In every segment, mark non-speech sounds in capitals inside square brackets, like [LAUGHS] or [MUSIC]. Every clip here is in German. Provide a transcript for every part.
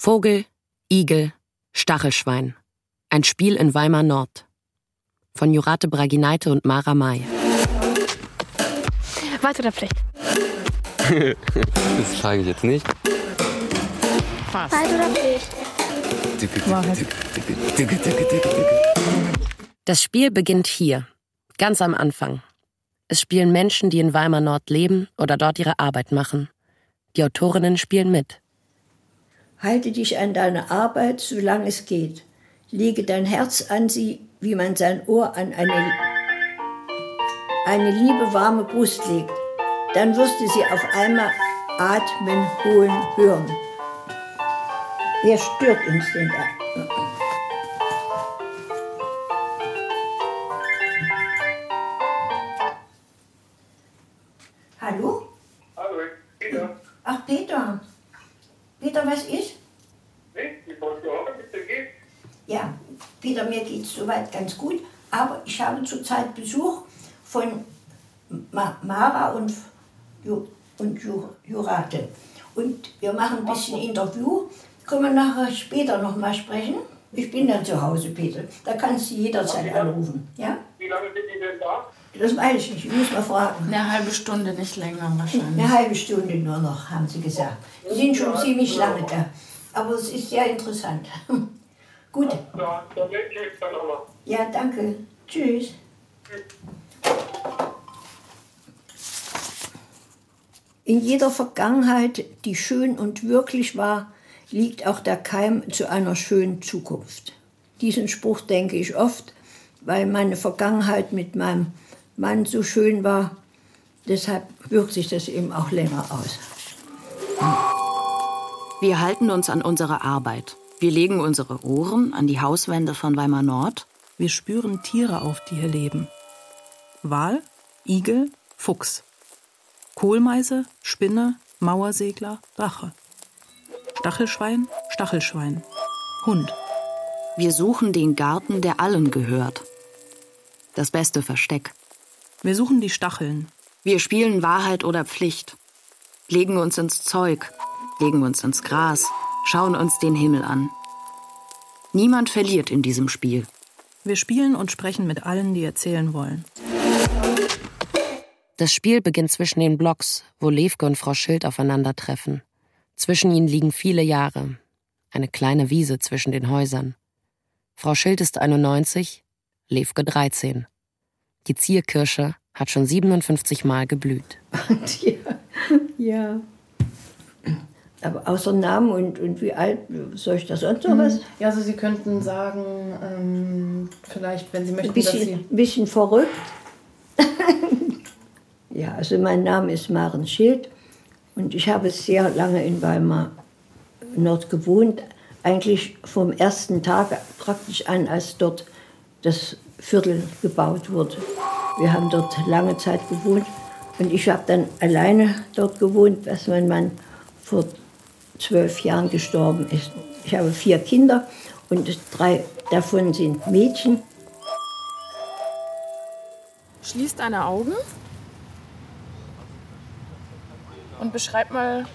Vogel, Igel, Stachelschwein. Ein Spiel in Weimar Nord. Von Jurate Bragineite und Mara May. Warte oder Pflicht? [LAUGHS] das frage ich jetzt nicht. Fast. Weit oder Pflicht? Das Spiel beginnt hier, ganz am Anfang. Es spielen Menschen, die in Weimar Nord leben oder dort ihre Arbeit machen. Die Autorinnen spielen mit. Halte dich an deine Arbeit, solange es geht. Lege dein Herz an sie, wie man sein Ohr an eine, eine liebe warme Brust legt. Dann wirst du sie auf einmal atmen, holen, hören. Er stört uns denn da. Hallo? Hallo, Peter. Ach, Peter. Peter, was ist? Nee, ich wollte auch, wie es dir geht. Ja, Peter, mir geht es soweit ganz gut. Aber ich habe zurzeit Besuch von Ma Mara und, Ju und Ju Jurate. Und wir machen ein bisschen Interview. Können wir nachher später noch mal sprechen? Ich bin dann zu Hause, Peter. Da kannst du jederzeit anrufen. Ja? Wie lange sind die denn da? Das weiß ich nicht. Ich muss mal fragen. Eine halbe Stunde, nicht länger wahrscheinlich. Eine halbe Stunde nur noch, haben sie gesagt. Sie sind schon ziemlich lange da. Aber es ist sehr interessant. [LAUGHS] Gut. Ja, dann melde ich mich dann nochmal. Ja, danke. Tschüss. In jeder Vergangenheit, die schön und wirklich war, liegt auch der Keim zu einer schönen Zukunft. Diesen Spruch denke ich oft, weil meine Vergangenheit mit meinem Mann so schön war. Deshalb wirkt sich das eben auch länger aus. Wir halten uns an unsere Arbeit. Wir legen unsere Ohren an die Hauswände von Weimar Nord. Wir spüren Tiere auf, die hier leben. Wal, Igel, Fuchs. Kohlmeise, Spinne, Mauersegler, Drache. Stachelschwein, Stachelschwein. Hund. Wir suchen den Garten, der allen gehört. Das beste Versteck. Wir suchen die Stacheln. Wir spielen Wahrheit oder Pflicht. Legen uns ins Zeug, legen uns ins Gras, schauen uns den Himmel an. Niemand verliert in diesem Spiel. Wir spielen und sprechen mit allen, die erzählen wollen. Das Spiel beginnt zwischen den Blocks, wo Levke und Frau Schild aufeinandertreffen. Zwischen ihnen liegen viele Jahre. Eine kleine Wiese zwischen den Häusern. Frau Schild ist 91, Levke 13. Die Zierkirsche hat schon 57 Mal geblüht. [LAUGHS] ja, ja. Aber außer Namen und, und wie alt, soll ich da sonst noch was? Ja, also Sie könnten sagen, ähm, vielleicht, wenn Sie möchten, Ein bisschen, dass Sie... ein bisschen verrückt. [LAUGHS] ja, also mein Name ist Maren Schild und ich habe sehr lange in Weimar Nord gewohnt. Eigentlich vom ersten Tag praktisch an, als dort das Viertel gebaut wurde. Wir haben dort lange Zeit gewohnt und ich habe dann alleine dort gewohnt, als mein Mann vor zwölf Jahren gestorben ist. Ich habe vier Kinder und drei davon sind Mädchen. Schließ deine Augen und beschreib mal,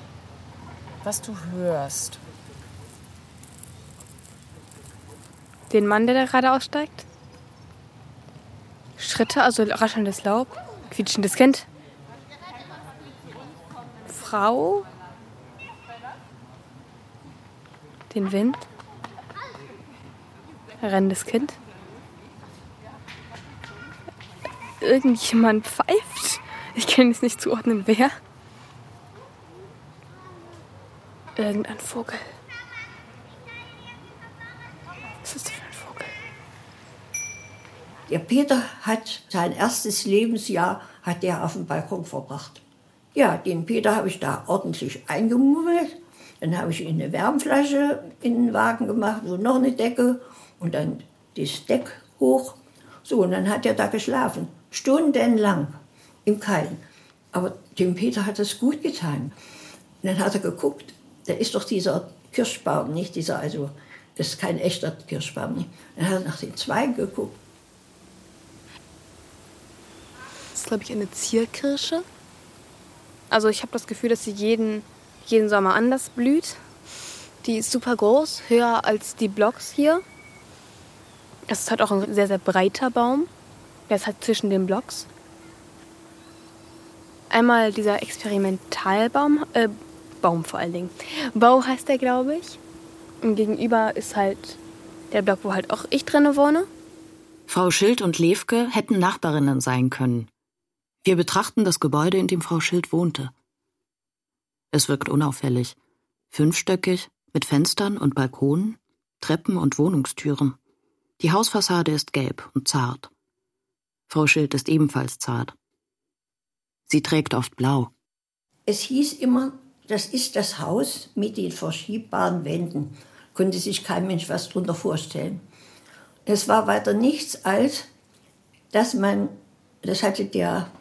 was du hörst. Den Mann, der da gerade aussteigt? Schritte, also raschelndes Laub, quietschendes Kind. Frau. Den Wind. Rennendes Kind. Irgendjemand pfeift. Ich kann es nicht zuordnen, wer. Irgendein Vogel. Was ist das für ein Vogel? Der Peter hat sein erstes Lebensjahr hat er auf dem Balkon verbracht. Ja, den Peter habe ich da ordentlich eingemummelt. Dann habe ich ihm eine Wärmflasche in den Wagen gemacht und noch eine Decke und dann das Deck hoch. So, und dann hat er da geschlafen. Stundenlang im Kalten. Aber dem Peter hat das gut getan. Und dann hat er geguckt, da ist doch dieser Kirschbaum, nicht dieser, also, das ist kein echter Kirschbaum. Nicht? Dann hat er nach den Zweigen geguckt. Das ist, glaube ich, eine Zierkirsche. Also ich habe das Gefühl, dass sie jeden, jeden Sommer anders blüht. Die ist super groß, höher als die Blocks hier. Es ist halt auch ein sehr, sehr breiter Baum. Der ist halt zwischen den Blocks. Einmal dieser Experimentalbaum, äh, Baum vor allen Dingen. Bau heißt der, glaube ich. Und gegenüber ist halt der Block, wo halt auch ich drinne wohne. Frau Schild und Levke hätten Nachbarinnen sein können. Wir betrachten das Gebäude, in dem Frau Schild wohnte. Es wirkt unauffällig. Fünfstöckig, mit Fenstern und Balkonen, Treppen und Wohnungstüren. Die Hausfassade ist gelb und zart. Frau Schild ist ebenfalls zart. Sie trägt oft blau. Es hieß immer, das ist das Haus mit den verschiebbaren Wänden. Konnte sich kein Mensch was darunter vorstellen. Es war weiter nichts als, dass man, das hatte der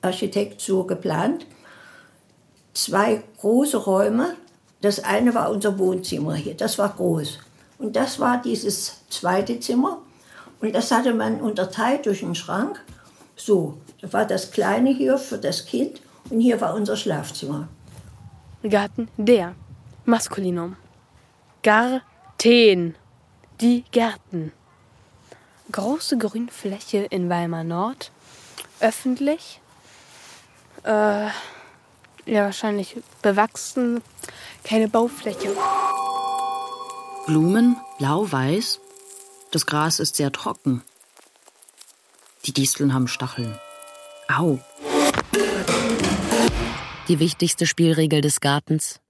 Architekt so geplant, zwei große Räume. Das eine war unser Wohnzimmer hier, das war groß. Und das war dieses zweite Zimmer. Und das hatte man unterteilt durch einen Schrank. So, da war das kleine hier für das Kind und hier war unser Schlafzimmer. Garten der. Maskulinum. Garten. Die Gärten. Große Grünfläche in Weimar Nord. Öffentlich. Äh, ja, wahrscheinlich bewachsen. Keine Baufläche. Blumen, blau-weiß. Das Gras ist sehr trocken. Die Disteln haben Stacheln. Au. Die wichtigste Spielregel des Gartens.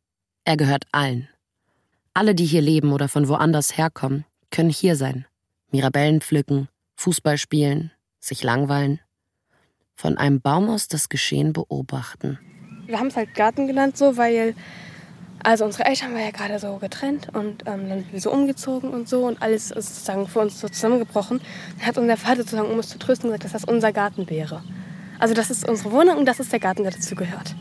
Er gehört allen. Alle, die hier leben oder von woanders herkommen, können hier sein. Mirabellen pflücken, Fußball spielen, sich langweilen. Von einem Baum aus das Geschehen beobachten. Wir haben es halt Garten genannt, so, weil also unsere Eltern waren ja gerade so getrennt und ähm, dann sind wir so umgezogen und so und alles ist sozusagen für uns so zusammengebrochen. Dann hat unser Vater sozusagen, um uns zu trösten, gesagt, dass das unser Garten wäre. Also das ist unsere Wohnung und das ist der Garten, der dazu gehört.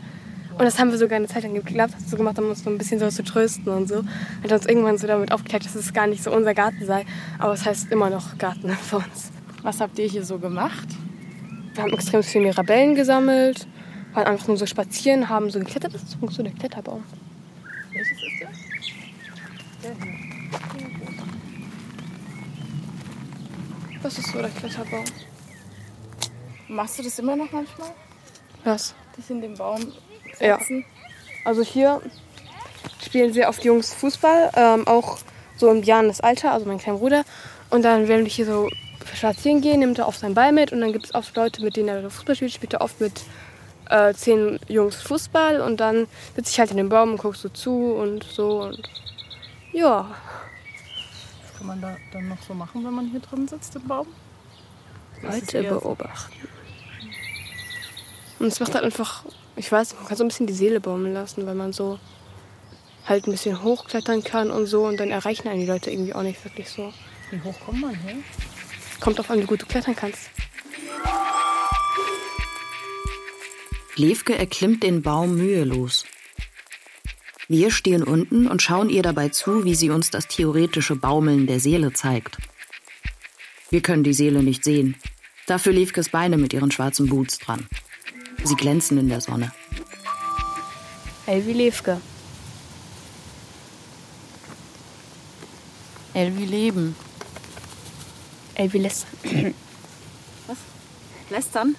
Und das haben wir sogar eine Zeit lang geglaubt, so gemacht, um uns so ein bisschen so zu trösten und so. Hat uns irgendwann so damit aufgeklärt, dass es gar nicht so unser Garten sei, aber es heißt immer noch Garten [LAUGHS] für uns. Was habt ihr hier so gemacht? Wir haben extrem viele Mirabellen gesammelt, waren einfach nur so spazieren, haben so geklettert. Das ist so der Kletterbaum. Welches ist der? Der hier. Das ist so der Kletterbaum. Machst du das immer noch manchmal? Was? Dich in den Baum Ja. setzen? Also hier spielen sehr oft Jungs Fußball, ähm, auch so im Jahren Alter, also mein kleiner Bruder. Und dann, wenn wir hier so spazieren gehen, nimmt er oft seinen Ball mit und dann gibt es oft Leute, mit denen er Fußball spielt, spielt er oft mit äh, zehn Jungs Fußball und dann sitze ich halt in dem Baum und guck so zu und so und ja. Was kann man da dann noch so machen, wenn man hier drin sitzt im Baum? Leute beobachten. Und es macht halt einfach, ich weiß nicht, man kann so ein bisschen die Seele baumeln lassen, weil man so halt ein bisschen hochklettern kann und so und dann erreichen einen die Leute irgendwie auch nicht wirklich so. Wie hoch kommt man hier? Kommt drauf an, wie gut du klettern kannst. Levke erklimmt den Baum mühelos. Wir stehen unten und schauen ihr dabei zu, wie sie uns das theoretische Baumeln der Seele zeigt. Wir können die Seele nicht sehen. Dafür Levkes Beine mit ihren schwarzen Boots dran. Sie glänzen in der Sonne. Elvi Levke. Elvi Leben. Elvi Lästern. Lästern?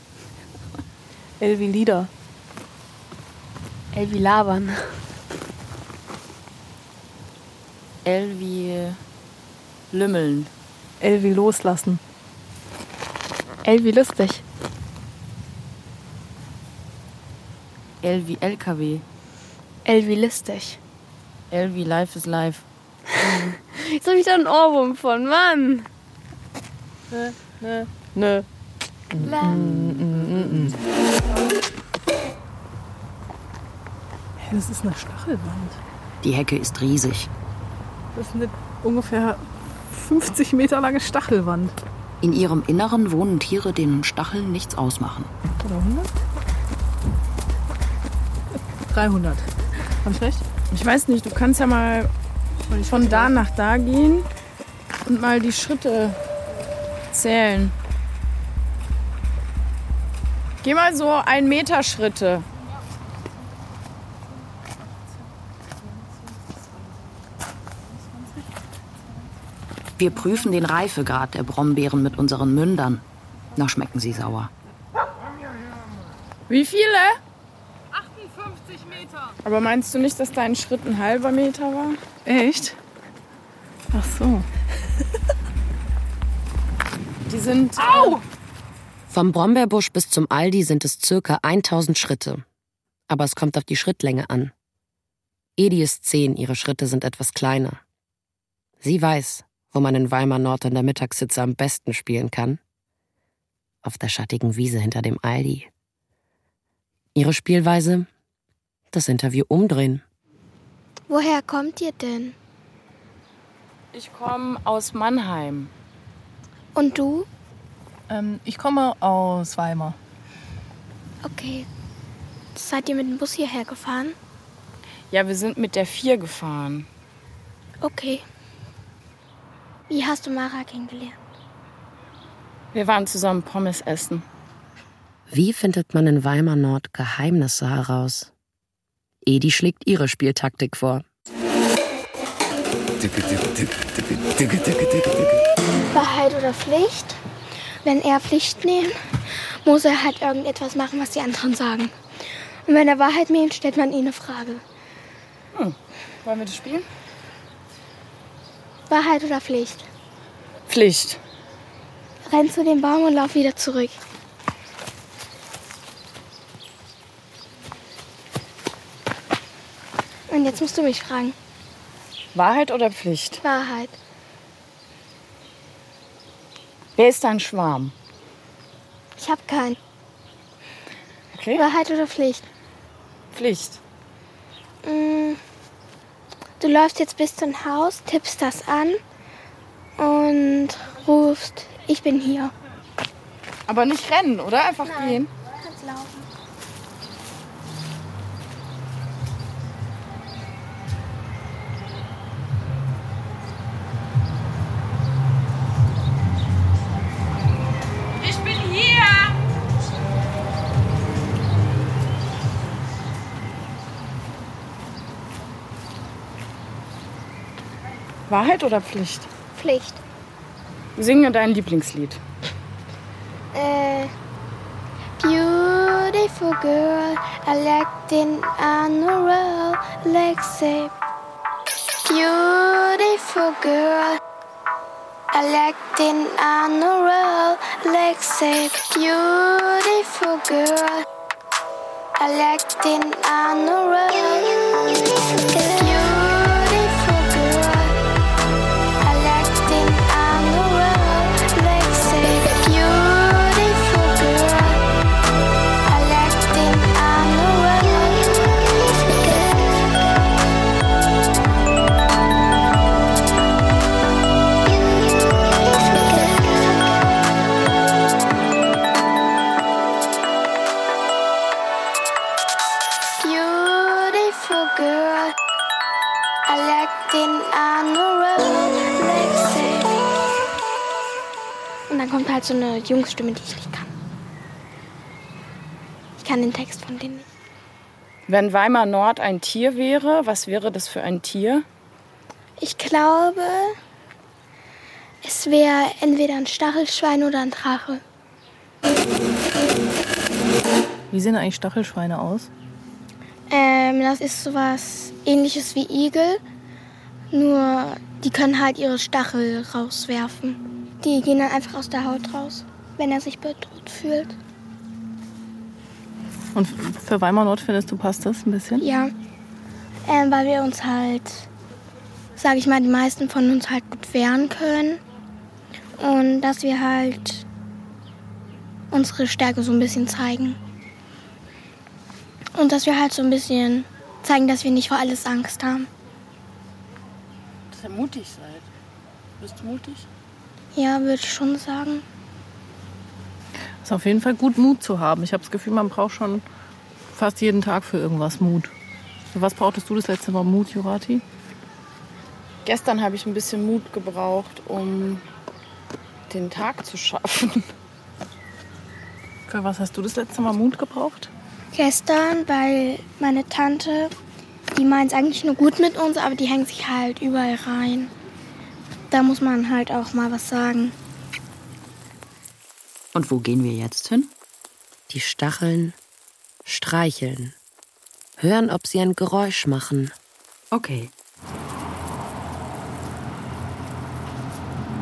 Elvi Lieder. Elvi Labern. Elvi Lümmeln. Elvi Loslassen. Elvi Lustig. Elvi LKW. Elvi Lustig. Elvi Life is Life. [LAUGHS] Jetzt hab ich da einen Ohrwurm von, Mann. Nö. Hey, das ist eine Stachelwand. Die Hecke ist riesig. Das ist eine ungefähr 50 Meter lange Stachelwand. In ihrem Inneren wohnen Tiere, denen Stacheln nichts ausmachen. Oder 100? 300. Hab ich recht? Ich weiß nicht, du kannst ja mal von da nach da gehen und mal die Schritte zählen. Geh mal so ein Meter Schritte. Wir prüfen den Reifegrad der Brombeeren mit unseren Mündern. Noch schmecken sie sauer. Wie viele? 58 Meter. Aber meinst du nicht, dass dein Schritt ein halber Meter war? Echt? Ach so. Die sind. Au! Vom Brombeerbusch bis zum Aldi sind es circa 1000 Schritte. Aber es kommt auf die Schrittlänge an. Edi ist zehn, ihre Schritte sind etwas kleiner. Sie weiß, wo man in Weimar Nord in der Mittagssitze am besten spielen kann. Auf der schattigen Wiese hinter dem Aldi. Ihre Spielweise? Das Interview umdrehen. Woher kommt ihr denn? Ich komme aus Mannheim. Und du? Ähm, ich komme aus Weimar. Okay. Seid ihr mit dem Bus hierher gefahren? Ja, wir sind mit der 4 gefahren. Okay. Wie hast du Mara kennengelernt? Wir waren zusammen Pommes essen. Wie findet man in Weimar Nord Geheimnisse heraus? Edi schlägt ihre Spieltaktik vor. Wahrheit oder Pflicht? Wenn er Pflicht nimmt, muss er halt irgendetwas machen, was die anderen sagen. Und wenn er Wahrheit nimmt, stellt man ihm eine Frage. Hm. Wollen wir das spielen? Wahrheit oder Pflicht? Pflicht. Renn zu dem Baum und lauf wieder zurück. Und jetzt musst du mich fragen. Wahrheit oder Pflicht? Wahrheit. Wer ist dein Schwarm? Ich hab keinen. Okay. Wahrheit oder Pflicht? Pflicht. Mm, Du läufst jetzt bis zum Haus, tippst das an und rufst, ich bin hier. Aber nicht rennen, oder? Einfach gehen. Du kannst laufen. Wahrheit oder Pflicht? Pflicht. Singe dein Lieblingslied. Äh, beautiful girl, electing on a roll, Lexi. Beautiful girl, electing on a roll, Lexi. Beautiful girl, electing on a roll. Halt so eine Jungsstimme, die ich nicht kann. Ich kann den Text von denen nicht. Wenn Weimar Nord ein Tier wäre, was wäre das für ein Tier? Ich glaube, es wäre entweder ein Stachelschwein oder ein Drache. Wie sehen eigentlich Stachelschweine aus? Ähm, das ist sowas ähnliches wie Igel, nur die können halt ihre Stachel rauswerfen. Die gehen dann einfach aus der Haut raus, wenn er sich bedroht fühlt. Und für Weimar Nord findest du, passt das ein bisschen? Ja, ähm, weil wir uns halt, sage ich mal, die meisten von uns halt gut wehren können. Und dass wir halt unsere Stärke so ein bisschen zeigen. Und dass wir halt so ein bisschen zeigen, dass wir nicht vor alles Angst haben. Dass ihr mutig seid. Bist du mutig? Ja, würde ich schon sagen. Ist auf jeden Fall gut, Mut zu haben. Ich habe das Gefühl, man braucht schon fast jeden Tag für irgendwas Mut. Für was brauchtest du das letzte Mal Mut, Jurati? Gestern habe ich ein bisschen Mut gebraucht, um den Tag zu schaffen. Für was hast du das letzte Mal Mut gebraucht? Gestern, weil meine Tante, die meint es eigentlich nur gut mit uns, aber die hängt sich halt überall rein. Da muss man halt auch mal was sagen. Und wo gehen wir jetzt hin? Die Stacheln streicheln. Hören, ob sie ein Geräusch machen. Okay.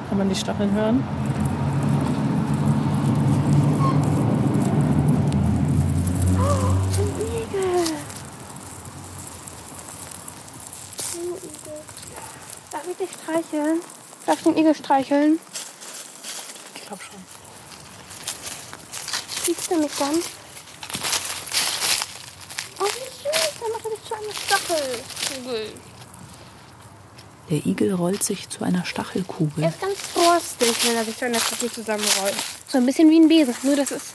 Kann man die Stacheln hören? Darf ich dich streicheln? Darf ich den Igel streicheln? Ich glaube schon. Siehst du mich dann? Oh, wie süß. Dann mache ich zu einer Stachelkugel. Der Igel rollt sich zu einer Er Stachelkugel. ist ganz frostig, wenn er sich zu einer Kugel zusammenrollt. So ein bisschen wie ein Besen. Nur, dass es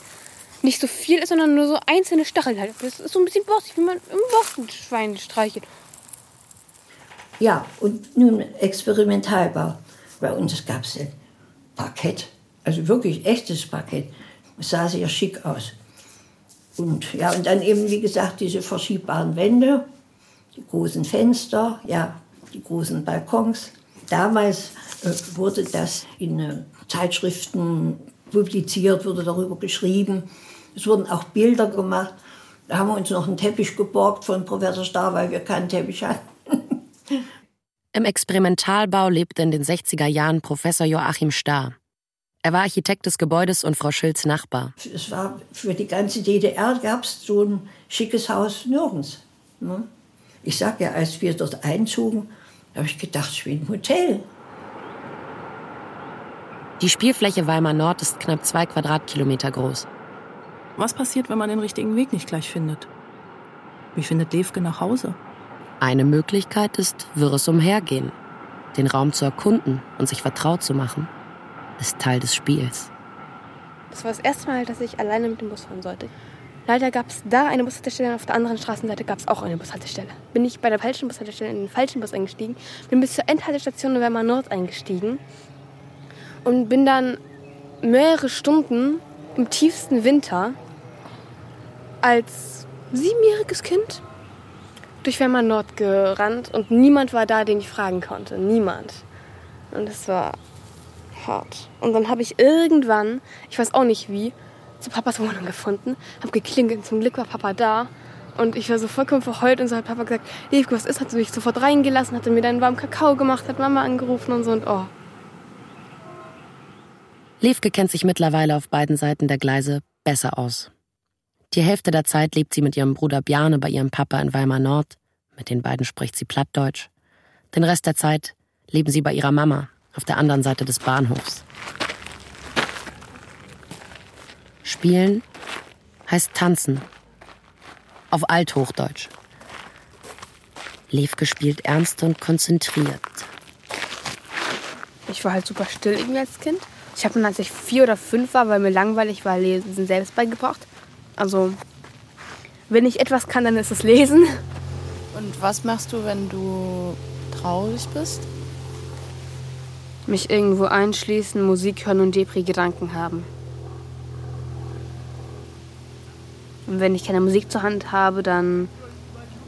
nicht so viel ist, sondern nur so einzelne Stacheln halt. Das ist so ein bisschen borstig, wie man im Borstenschwein streichelt. Ja, und nun Experimentalbau. Bei uns gab es ein Parkett, also wirklich echtes Parkett. Es sah sehr schick aus. Und, ja, und dann eben, wie gesagt, diese verschiebbaren Wände, die großen Fenster, ja, die großen Balkons. Damals äh, wurde das in äh, Zeitschriften publiziert, wurde darüber geschrieben. Es wurden auch Bilder gemacht. Da haben wir uns noch einen Teppich geborgt von Professor Starr, weil wir keinen Teppich hatten. [LAUGHS] Im Experimentalbau lebte in den 60er Jahren Professor Joachim Starr. Er war Architekt des Gebäudes und Frau Schilds Nachbar. Es war für die ganze DDR gab es so ein schickes Haus nirgends. Ne? Ich sag ja, als wir dort einzogen, habe ich gedacht, ich bin im Hotel. Die Spielfläche Weimar Nord ist knapp zwei Quadratkilometer groß. Was passiert, wenn man den richtigen Weg nicht gleich findet? Wie findet Levke nach Hause? Eine Möglichkeit ist wirres Umhergehen. Den Raum zu erkunden und sich vertraut zu machen, ist Teil des Spiels. Das war das erste Mal, dass ich alleine mit dem Bus fahren sollte. Leider gab es da eine Bushaltestelle und auf der anderen Straßenseite gab es auch eine Bushaltestelle. Bin ich bei der falschen Bushaltestelle in den falschen Bus eingestiegen, bin bis zur Endhaltestation Weimar Nord eingestiegen und bin dann mehrere Stunden im tiefsten Winter als siebenjähriges Kind durch Weimar Nord gerannt und niemand war da, den ich fragen konnte. Niemand. Und es war hart. Und dann habe ich irgendwann, ich weiß auch nicht wie, zu Papas Wohnung gefunden, habe geklingelt. Zum Glück war Papa da. Und ich war so vollkommen verheult und so hat Papa gesagt, Levke, was ist? Hat sie mich sofort reingelassen, hat mir dann warmen Kakao gemacht, hat Mama angerufen und so und oh. Levke kennt sich mittlerweile auf beiden Seiten der Gleise besser aus. Die Hälfte der Zeit lebt sie mit ihrem Bruder Bjarne bei ihrem Papa in Weimar Nord. Mit den beiden spricht sie Plattdeutsch. Den Rest der Zeit leben sie bei ihrer Mama auf der anderen Seite des Bahnhofs. Spielen heißt tanzen. Auf Althochdeutsch. Levke spielt ernst und konzentriert. Ich war halt super still irgendwie als Kind. Ich habe dann, als ich vier oder fünf war, weil mir langweilig war, Lesen selbst beigebracht. Also, wenn ich etwas kann, dann ist es Lesen. Und was machst du, wenn du traurig bist? Mich irgendwo einschließen, Musik hören und Depri-Gedanken haben. Und wenn ich keine Musik zur Hand habe, dann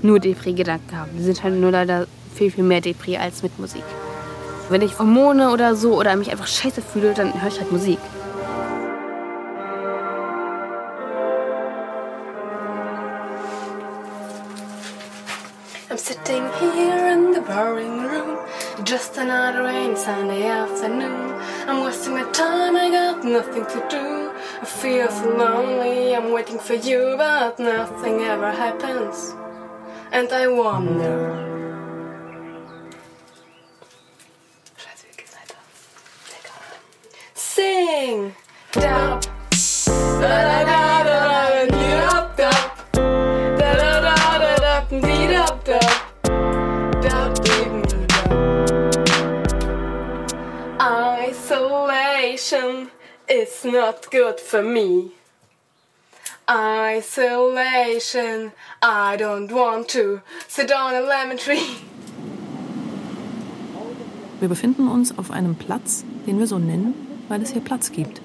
nur Depri-Gedanken haben. Die sind halt nur leider viel, viel mehr Depri als mit Musik. Wenn ich Hormone oder so oder mich einfach scheiße fühle, dann höre ich halt Musik. Sitting here in the boring room, just another rainy Sunday afternoon. I'm wasting my time, I got nothing to do. I feel so lonely, I'm waiting for you, but nothing ever happens. And I wonder. Is not good for me. Isolation, I don't want to sit on a lemon tree. Wir befinden uns auf einem Platz, den wir so nennen, weil es hier Platz gibt.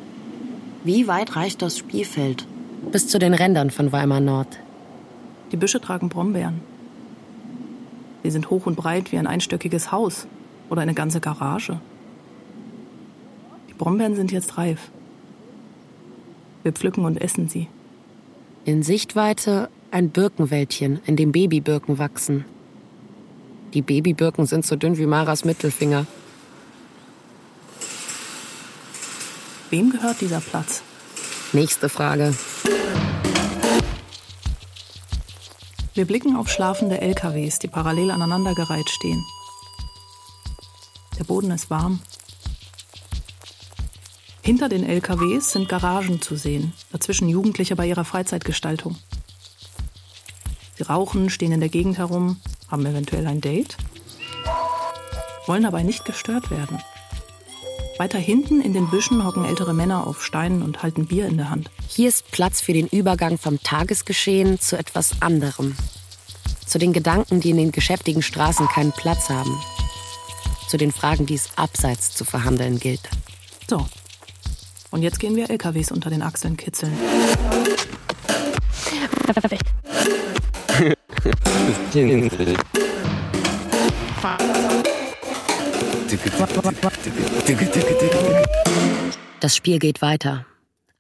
Wie weit reicht das Spielfeld? Bis zu den Rändern von Weimar Nord. Die Büsche tragen Brombeeren. Sie sind hoch und breit wie ein einstöckiges Haus oder eine ganze Garage. Die Brombeeren sind jetzt reif. Wir pflücken und essen sie. In Sichtweite ein Birkenwäldchen, in dem Babybirken wachsen. Die Babybirken sind so dünn wie Maras Mittelfinger. Wem gehört dieser Platz? Nächste Frage. Wir blicken auf schlafende LKWs, die parallel aneinandergereiht stehen. Der Boden ist warm. Hinter den LKWs sind Garagen zu sehen, dazwischen Jugendliche bei ihrer Freizeitgestaltung. Sie rauchen, stehen in der Gegend herum, haben eventuell ein Date, wollen dabei nicht gestört werden. Weiter hinten in den Büschen hocken ältere Männer auf Steinen und halten Bier in der Hand. Hier ist Platz für den Übergang vom Tagesgeschehen zu etwas anderem. Zu den Gedanken, die in den geschäftigen Straßen keinen Platz haben. Zu den Fragen, die es abseits zu verhandeln gilt. So. Und jetzt gehen wir LKWs unter den Achseln kitzeln. Das Spiel geht weiter.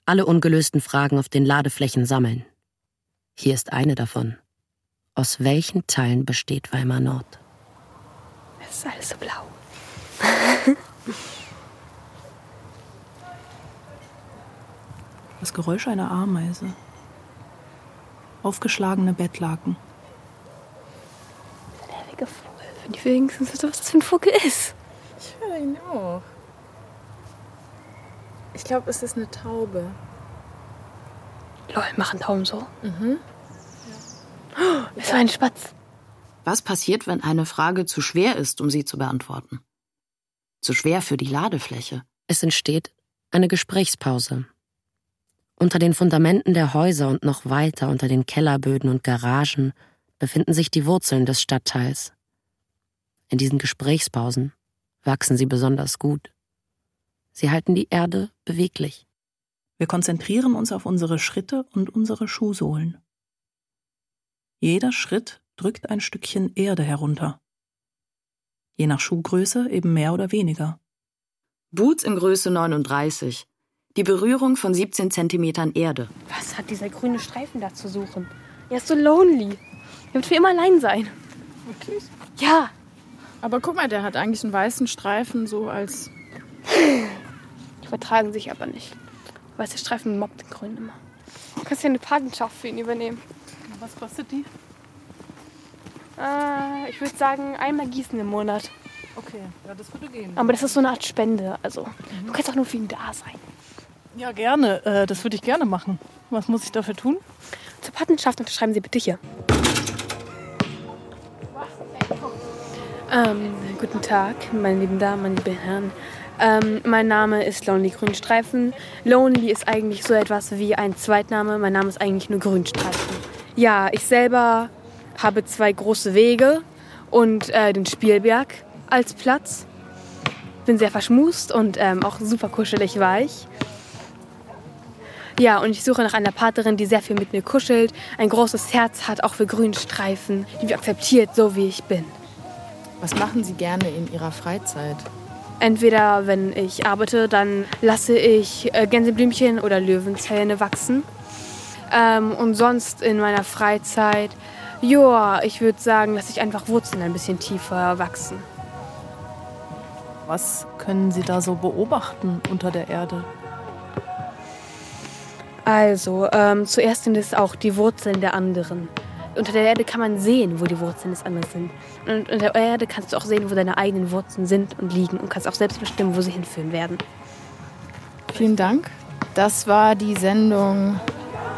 Alle ungelösten Fragen auf den Ladeflächen sammeln. Hier ist eine davon. Aus welchen Teilen besteht Weimar Nord? Es ist alles so blau. [LAUGHS] Das Geräusch einer Ameise. Aufgeschlagene Bettlaken. Nerviger Vogel. Wenn ich wenigstens wüsste, was das für ein Vogel ist. Ich höre ihn auch. Ich glaube, es ist eine Taube. Lol, machen Tauben so? Mhm. Oh, es war ein Spatz. Was passiert, wenn eine Frage zu schwer ist, um sie zu beantworten? Zu schwer für die Ladefläche. Es entsteht eine Gesprächspause. Unter den Fundamenten der Häuser und noch weiter unter den Kellerböden und Garagen befinden sich die Wurzeln des Stadtteils. In diesen Gesprächspausen wachsen sie besonders gut. Sie halten die Erde beweglich. Wir konzentrieren uns auf unsere Schritte und unsere Schuhsohlen. Jeder Schritt drückt ein Stückchen Erde herunter. Je nach Schuhgröße eben mehr oder weniger. Boots in Größe 39. Die Berührung von 17 Zentimetern Erde. Was hat dieser grüne Streifen da zu suchen? Er ist so lonely. Er wird für immer allein sein. Wirklich? Ja. Aber guck mal, der hat eigentlich einen weißen Streifen so als. Die vertragen sich aber nicht. Weiße Streifen mobbt den Grünen immer. Du kannst ja eine Patenschaft für ihn übernehmen. Was kostet die? Äh, ich würde sagen, einmal gießen im Monat. Okay, ja, das würde gehen. Aber das ist so eine Art Spende. Also, du kannst auch nur für ihn da sein. Ja, gerne. Äh, das würde ich gerne machen. Was muss ich dafür tun? Zur Patenschaft unterschreiben Sie bitte hier. Ähm, guten Tag, meine lieben Damen, meine lieben Herren. Ähm, mein Name ist Lonely Grünstreifen. Lonely ist eigentlich so etwas wie ein Zweitname. Mein Name ist eigentlich nur Grünstreifen. Ja, ich selber habe zwei große Wege und äh, den Spielberg als Platz. Bin sehr verschmust und ähm, auch super kuschelig weich. Ja, und ich suche nach einer Partnerin, die sehr viel mit mir kuschelt, ein großes Herz hat, auch für Grünstreifen, die mich akzeptiert, so wie ich bin. Was machen Sie gerne in Ihrer Freizeit? Entweder, wenn ich arbeite, dann lasse ich äh, Gänseblümchen oder Löwenzähne wachsen. Ähm, und sonst in meiner Freizeit, ja, ich würde sagen, lasse ich einfach Wurzeln ein bisschen tiefer wachsen. Was können Sie da so beobachten unter der Erde? Also, ähm, zuerst sind es auch die Wurzeln der anderen. Unter der Erde kann man sehen, wo die Wurzeln des anderen sind. Und unter der Erde kannst du auch sehen, wo deine eigenen Wurzeln sind und liegen und kannst auch selbst bestimmen, wo sie hinführen werden. Vielen Dank. Das war die Sendung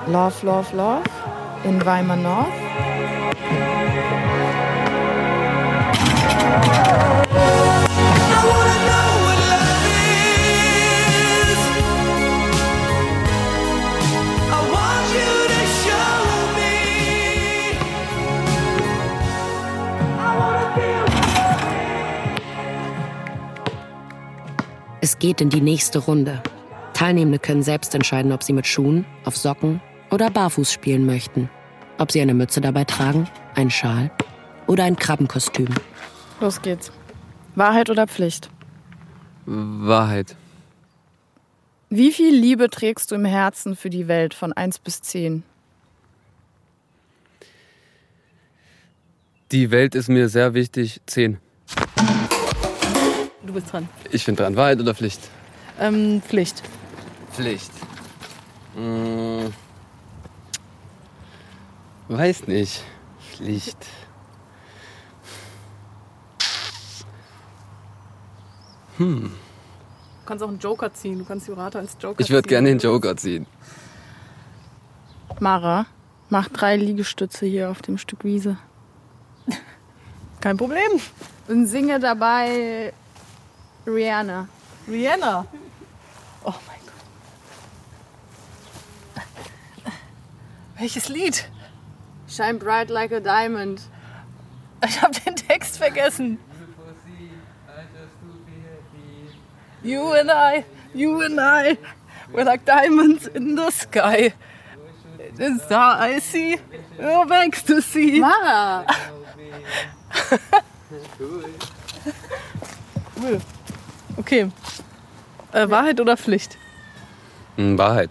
Love, Love, Love in Weimar North. Es geht in die nächste Runde. Teilnehmende können selbst entscheiden, ob sie mit Schuhen, auf Socken oder barfuß spielen möchten. Ob sie eine Mütze dabei tragen, einen Schal oder ein Wie viel Liebe trägst du im Herzen für die Welt von 1 bis 10? Die Welt ist mir sehr wichtig. Zehn. Du bist dran. Ich bin dran. Wahrheit oder Pflicht? Ähm, Pflicht. Pflicht. Hm. Weiß nicht. Pflicht. Hm. Du kannst auch einen Joker ziehen. Du kannst Jurata als Joker Ich würde gerne den Joker ziehen. Mara, mach drei Liegestütze hier auf dem Stück Wiese. Kein Problem. Und singe dabei Rihanna. Rihanna. Oh mein Gott. Welches Lied? Shine bright like a diamond. Ich habe den Text vergessen. You and I, you and I, we're like diamonds in the sky. The star I see, your ecstasy. Mara! [LAUGHS] [LAUGHS] Cool. Okay. Äh, Wahrheit oder Pflicht? Hm, Wahrheit.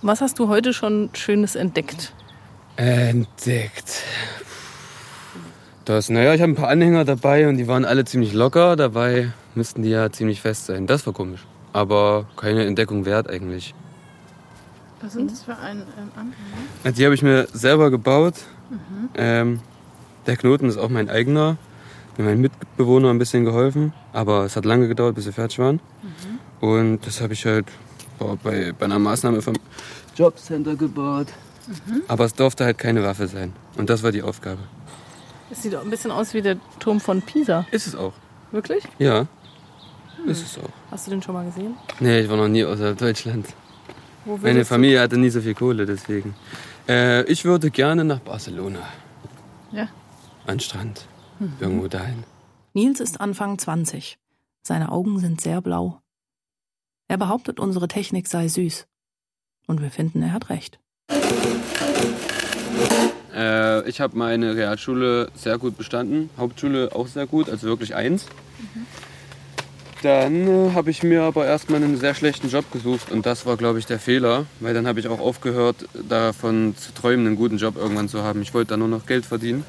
Was hast du heute schon Schönes entdeckt? Entdeckt. Das, naja, ich habe ein paar Anhänger dabei und die waren alle ziemlich locker. Dabei müssten die ja ziemlich fest sein. Das war komisch. Aber keine Entdeckung wert eigentlich. Was sind das für ein ähm, Anhänger? Die habe ich mir selber gebaut. Ähm, der Knoten ist auch mein eigener. Mir mein Mitbewohner ein bisschen geholfen. Aber es hat lange gedauert, bis sie fertig waren. Und das habe ich halt boah, bei, bei einer Maßnahme vom Jobcenter gebaut. Aber es durfte halt keine Waffe sein. Und das war die Aufgabe. Es sieht auch ein bisschen aus wie der Turm von Pisa. Ist es auch. Wirklich? Ja. Ist es auch. Hast du den schon mal gesehen? Nee, ich war noch nie außerhalb Deutschland. Wo Meine Familie hatte nie so viel Kohle, deswegen. Äh, ich würde gerne nach Barcelona. Ja. An den Strand. Irgendwo dahin. Nils ist Anfang 20. Seine Augen sind sehr blau. Er behauptet, unsere Technik sei süß. Und wir finden, er hat recht. Äh, ich habe meine Realschule sehr gut bestanden. Hauptschule auch sehr gut, also wirklich eins. Dann äh, habe ich mir aber erstmal einen sehr schlechten Job gesucht und das war, glaube ich, der Fehler, weil dann habe ich auch aufgehört, davon zu träumen, einen guten Job irgendwann zu haben. Ich wollte da nur noch Geld verdienen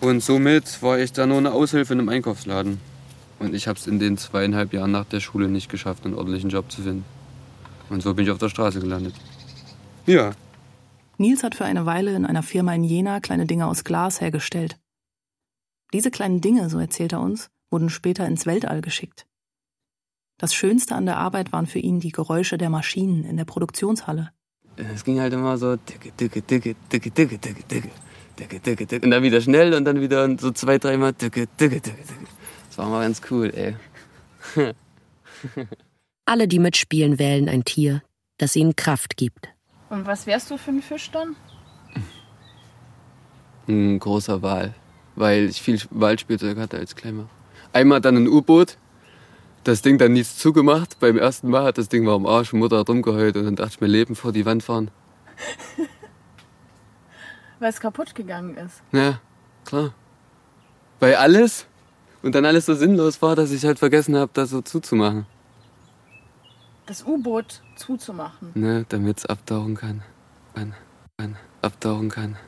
und somit war ich da nur eine Aushilfe in einem Einkaufsladen. Und ich habe es in den zweieinhalb Jahren nach der Schule nicht geschafft, einen ordentlichen Job zu finden. Und so bin ich auf der Straße gelandet. Ja. Nils hat für eine Weile in einer Firma in Jena kleine Dinge aus Glas hergestellt. Diese kleinen Dinge, so erzählt er uns, wurden später ins Weltall geschickt. Das Schönste an der Arbeit waren für ihn die Geräusche der Maschinen in der Produktionshalle. Es ging halt immer so dicke, dicke, dicke, dicke, dicke, dicke, dicke. Und dann wieder schnell und dann wieder so zwei, dreimal. Das war mal ganz cool, ey. [LAUGHS] Alle, die mitspielen, wählen ein Tier, das ihnen Kraft gibt. Und was wärst du für ein Fisch dann? Ein großer Wal, weil ich viel Walspielzeug hatte als Kleiner. Einmal dann ein U-Boot, das Ding dann nichts zugemacht. Beim ersten Mal hat das Ding war am Arsch, Mutter hat rumgeheult und dann dachte ich mir, Leben vor die Wand fahren. [LAUGHS] Weil es kaputt gegangen ist. Ja, klar. Weil alles und dann alles so sinnlos war, dass ich halt vergessen habe, das so zuzumachen. Das U-Boot zuzumachen. Ne, damit es abtauchen kann. Kann, kann, abtauchen kann. Tauchen kann,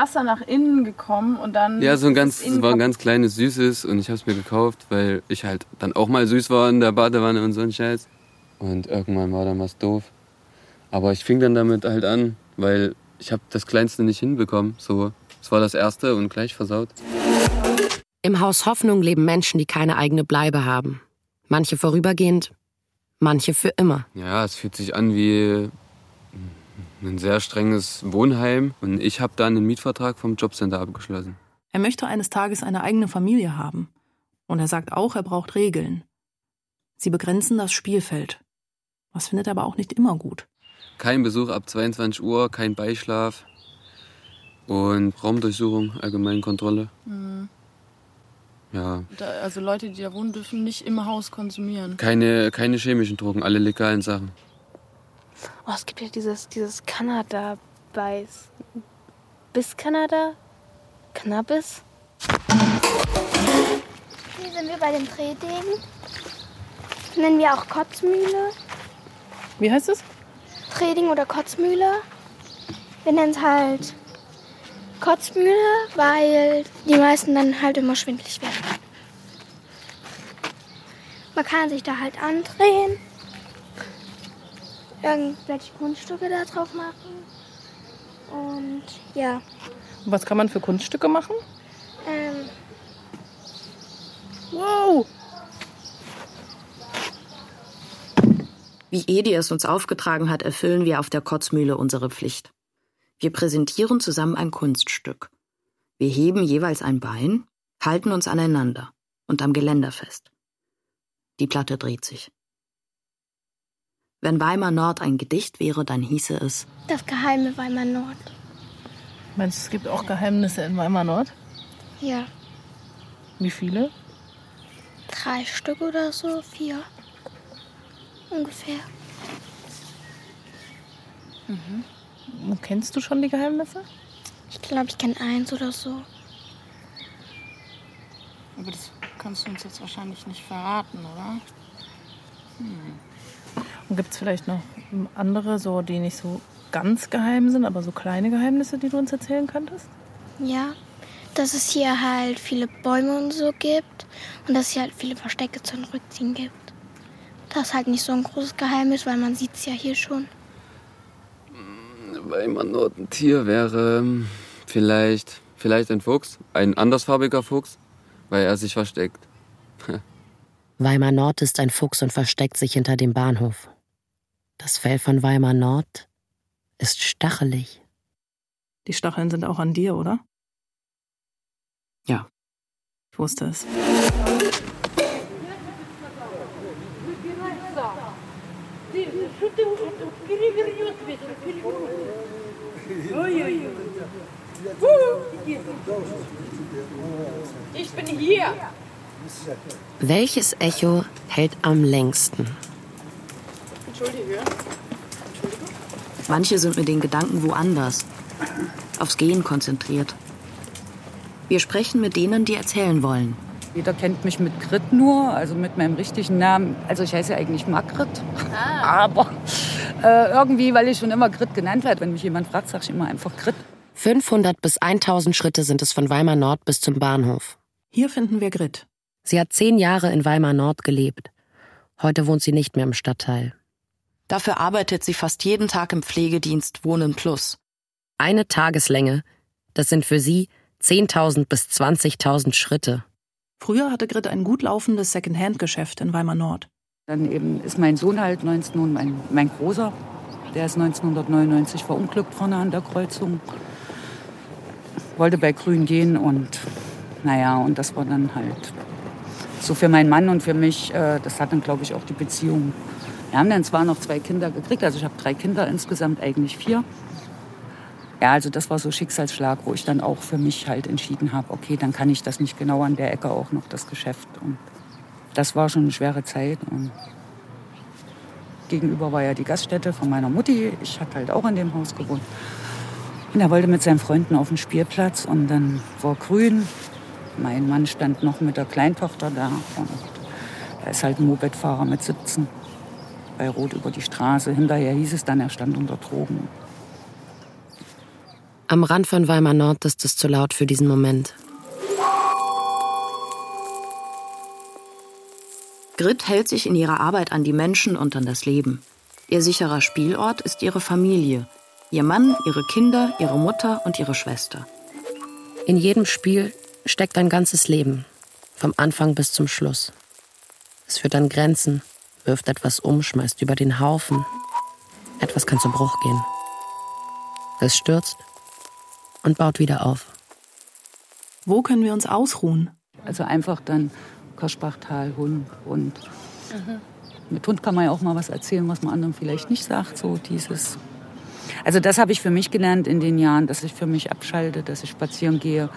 Wasser nach innen gekommen und dann. Ja, so ein ganz, war ein ganz kleines Süßes und ich habe es mir gekauft, weil ich halt dann auch mal süß war in der Badewanne und so ein Scheiß. Und irgendwann war dann was doof. Aber ich fing dann damit halt an, weil ich habe das Kleinste nicht hinbekommen. So, es war das erste und gleich versaut. Im Haus Hoffnung leben Menschen, die keine eigene Bleibe haben. Manche vorübergehend, manche für immer. Ja, es fühlt sich an wie ein sehr strenges Wohnheim und ich habe dann einen Mietvertrag vom Jobcenter abgeschlossen. Er möchte eines Tages eine eigene Familie haben. Und er sagt auch, er braucht Regeln. Sie begrenzen das Spielfeld. Was findet er aber auch nicht immer gut. Kein Besuch ab 22 Uhr, kein Beischlaf und Raumdurchsuchung, Allgemeinkontrolle. Mhm. Ja, Da, also Leute, die da wohnen, dürfen nicht im Haus konsumieren. keine, keine chemischen Drogen, alle legalen Sachen. Oh, es gibt ja dieses, dieses Kanada-Beiß. Bis Kanada? Cannabis? Hier sind wir bei dem Drehdegen. Nennen wir auch Kotzmühle. Wie heißt es? Drehding oder Kotzmühle. Wir nennen es halt Kotzmühle, weil die meisten dann halt immer schwindelig werden. Man kann sich da halt andrehen, irgendwelche Kunststücke da drauf machen. Und ja, Was kann man für Kunststücke machen? ähm, Wow! Wie Edi es uns aufgetragen hat, erfüllen wir auf der Kotzmühle unsere Pflicht. Wir präsentieren zusammen ein Kunststück. Wir heben jeweils ein Bein, halten uns aneinander und am Geländer fest. Die Platte dreht sich. Wenn Weimar Nord ein Gedicht wäre, dann hieße es das geheime Weimar Nord. Meinst du, es gibt auch Geheimnisse in Weimar Nord? Ja, Wie viele? drei Stück oder so, vier ungefähr. Und Kennst du schon die Geheimnisse? Ich glaube, ich kenne eins oder so. Aber das kannst du uns jetzt wahrscheinlich nicht verraten, oder? Und gibt es vielleicht noch andere, so die nicht so ganz geheim sind, aber so kleine Geheimnisse, die du uns erzählen könntest? Ja, dass es hier halt viele Bäume und so gibt und dass es hier halt viele Verstecke zum Rückziehen gibt. Das ist halt nicht so ein großes Geheimnis, weil man sieht es ja hier schon. Weimar Nord ein Tier wäre vielleicht, vielleicht ein Fuchs, ein andersfarbiger Fuchs, weil er sich versteckt. [LAUGHS] Weimar Nord ist ein Fuchs und versteckt sich hinter dem Bahnhof. Das Fell von Weimar Nord ist stachelig. Die Stacheln sind auch an dir, oder? Ja. Ich wusste es. Ich bin hier! Welches Echo hält am längsten? Manche sind mit den Gedanken woanders, aufs Gehen konzentriert. Wir sprechen mit denen, die erzählen wollen. Jeder kennt mich mit Grit nur, also mit meinem richtigen Namen. Also ich heiße ja eigentlich Margrit. [LAUGHS] Aber äh, irgendwie, weil ich schon immer Grit genannt werde, wenn mich jemand fragt, sage ich immer einfach Grit. 500 bis 1000 Schritte sind es von Weimar Nord bis zum Bahnhof. Hier finden wir Grit. Sie hat zehn Jahre in Weimar Nord gelebt. Heute wohnt sie nicht mehr im Stadtteil. Dafür arbeitet sie fast jeden Tag im Pflegedienst Wohnen Plus. Eine Tageslänge, das sind für sie 10.000 bis 20.000 Schritte. Früher hatte Grit ein gut laufendes Secondhand-Geschäft in Weimar Nord. Dann eben ist mein Sohn halt 19 und mein, mein Großer, der ist 1999 verunglückt vorne an der Kreuzung. Wollte bei Grün gehen und naja, und das war dann halt so für meinen Mann und für mich, äh, das hat dann glaube ich auch die Beziehung. Wir haben dann zwar noch zwei Kinder gekriegt, also ich habe drei Kinder insgesamt, eigentlich vier. Ja, also das war so Schicksalsschlag, wo ich dann auch für mich halt entschieden habe, okay, dann kann ich das nicht genau an der Ecke auch noch das Geschäft. Und das war schon eine schwere Zeit. Und gegenüber war ja die Gaststätte von meiner Mutti. Ich hatte halt auch in dem Haus gewohnt. Und er wollte mit seinen Freunden auf den Spielplatz und dann war grün. Mein Mann stand noch mit der Kleintochter da und da ist halt ein Mopedfahrer mit 17 bei Rot über die Straße. Hinterher hieß es dann, er stand unter Drogen. Am Rand von Weimar Nord ist es zu laut für diesen Moment. Grit hält sich in ihrer Arbeit an die Menschen und an das Leben. Ihr sicherer Spielort ist ihre Familie. Ihr Mann, ihre Kinder, ihre Mutter und ihre Schwester. In jedem Spiel steckt ein ganzes Leben, vom Anfang bis zum Schluss. Es führt an Grenzen, wirft etwas um, schmeißt über den Haufen. Etwas kann zu Bruch gehen. Es stürzt und baut wieder auf. Wo können wir uns ausruhen? Also einfach dann Koschbachtal, Hund und mhm. mit Hund kann man ja auch mal was erzählen, was man anderen vielleicht nicht sagt. So dieses. Also das habe ich für mich gelernt in den Jahren, dass ich für mich abschalte, dass ich spazieren gehe.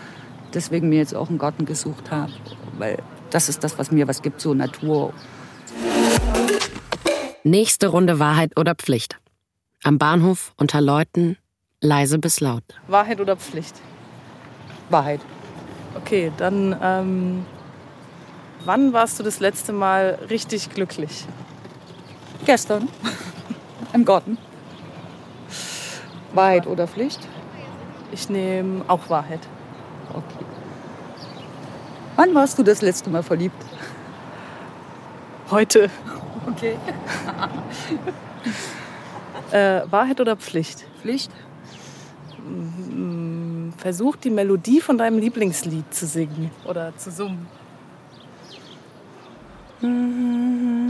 Deswegen mir jetzt auch einen Garten gesucht habe, weil das ist das, was mir was gibt, so Natur. Nächste Runde Wahrheit oder Pflicht. Am Bahnhof unter Leuten leise bis laut. Wahrheit oder Pflicht? Wahrheit. Okay, dann ähm, wann warst du das letzte Mal richtig glücklich? Gestern. Im Garten. Wahrheit oder Pflicht? Ich nehme auch Wahrheit. Okay. Wann warst du das letzte Mal verliebt? Heute. Okay. [LAUGHS] äh, Wahrheit oder Pflicht? Pflicht. Mm, versuch die Melodie von deinem Lieblingslied zu singen oder zu summen. Haselnüsse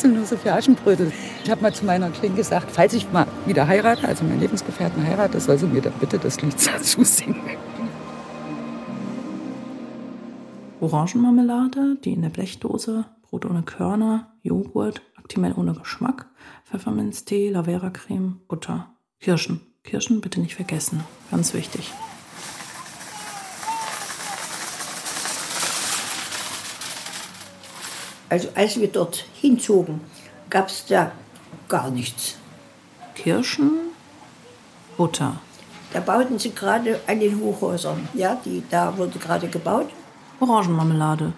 für Aschenbrödel. Ich habe mal zu meiner Kling gesagt, falls ich mal wieder heirate, also meinen Lebensgefährten heirate, soll sie mir dann bitte das Lied [LAUGHS] dazu singen. Orangenmarmelade, die in der Blechdose, Brot ohne Körner, Joghurt, Actimel ohne Geschmack, Pfefferminztee, Lavera-Creme, Butter, Kirschen. Kirschen bitte nicht vergessen, ganz wichtig. Also als wir dort hinzogen, gab es da gar nichts. Kirschen, Butter. Da bauten sie gerade an den Hochhäusern. Ja, die, da wurde gerade gebaut. Orangenmarmelade.